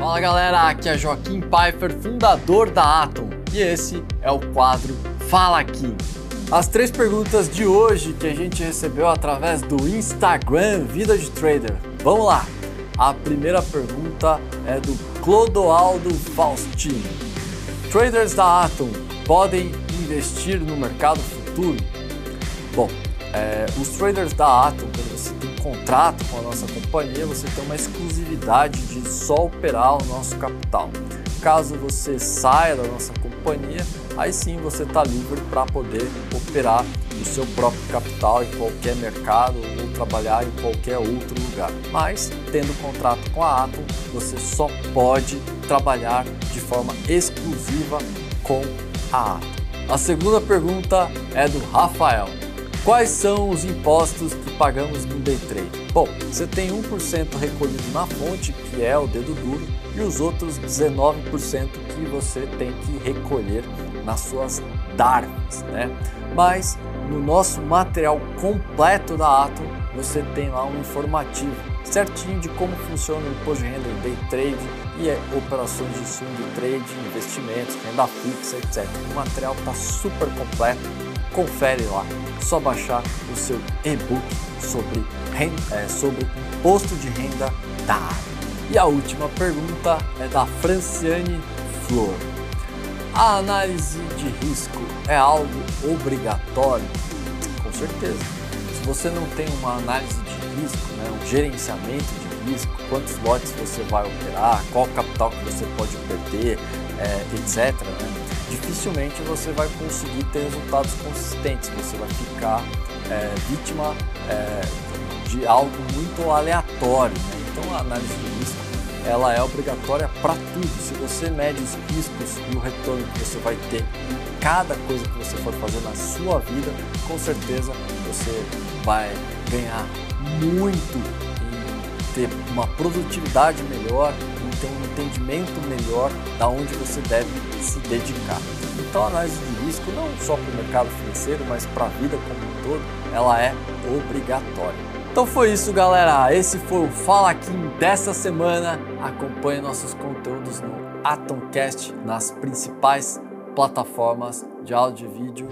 Fala galera, aqui é Joaquim Pfeiffer, fundador da Atom, e esse é o quadro Fala Aqui. As três perguntas de hoje que a gente recebeu através do Instagram Vida de Trader. Vamos lá! A primeira pergunta é do Clodoaldo Faustino. Traders da Atom podem investir no mercado futuro? Bom, é, os traders da Atom, você tem contrato com a nossa companhia, você tem uma exclusividade de só operar o nosso capital. Caso você saia da nossa companhia, aí sim você está livre para poder operar o seu próprio capital em qualquer mercado ou trabalhar em qualquer outro lugar. Mas, tendo contrato com a Atom, você só pode trabalhar de forma exclusiva com a Atom. A segunda pergunta é do Rafael. Quais são os impostos que pagamos no day trade? Bom, você tem 1% recolhido na fonte, que é o dedo duro, e os outros 19% que você tem que recolher nas suas DARFs, né? Mas no nosso material completo da Atom, você tem lá um informativo certinho de como funciona o imposto de renda em day trade e é, operações de swing trade, investimentos, renda fixa, etc. O material está super completo confere lá. É só baixar o seu e-book sobre, renda, é, sobre imposto de renda da área. E a última pergunta é da Franciane Flor. A análise de risco é algo obrigatório? Com certeza. Se você não tem uma análise de risco, né, um gerenciamento de risco, quantos lotes você vai operar, qual capital que você pode perder, é, etc., né, dificilmente você vai conseguir ter resultados consistentes, você vai ficar é, vítima é, de algo muito aleatório. Né? Então a análise de risco ela é obrigatória para tudo. Se você mede os riscos e o retorno que você vai ter em cada coisa que você for fazer na sua vida, com certeza você vai ganhar muito em ter uma produtividade melhor, tem um entendimento melhor da onde você deve se dedicar. Então a análise de risco, não só para o mercado financeiro, mas para a vida como um todo, ela é obrigatória. Então foi isso, galera. Esse foi o Fala Aqui dessa semana. Acompanhe nossos conteúdos no Atomcast nas principais plataformas de áudio e vídeo.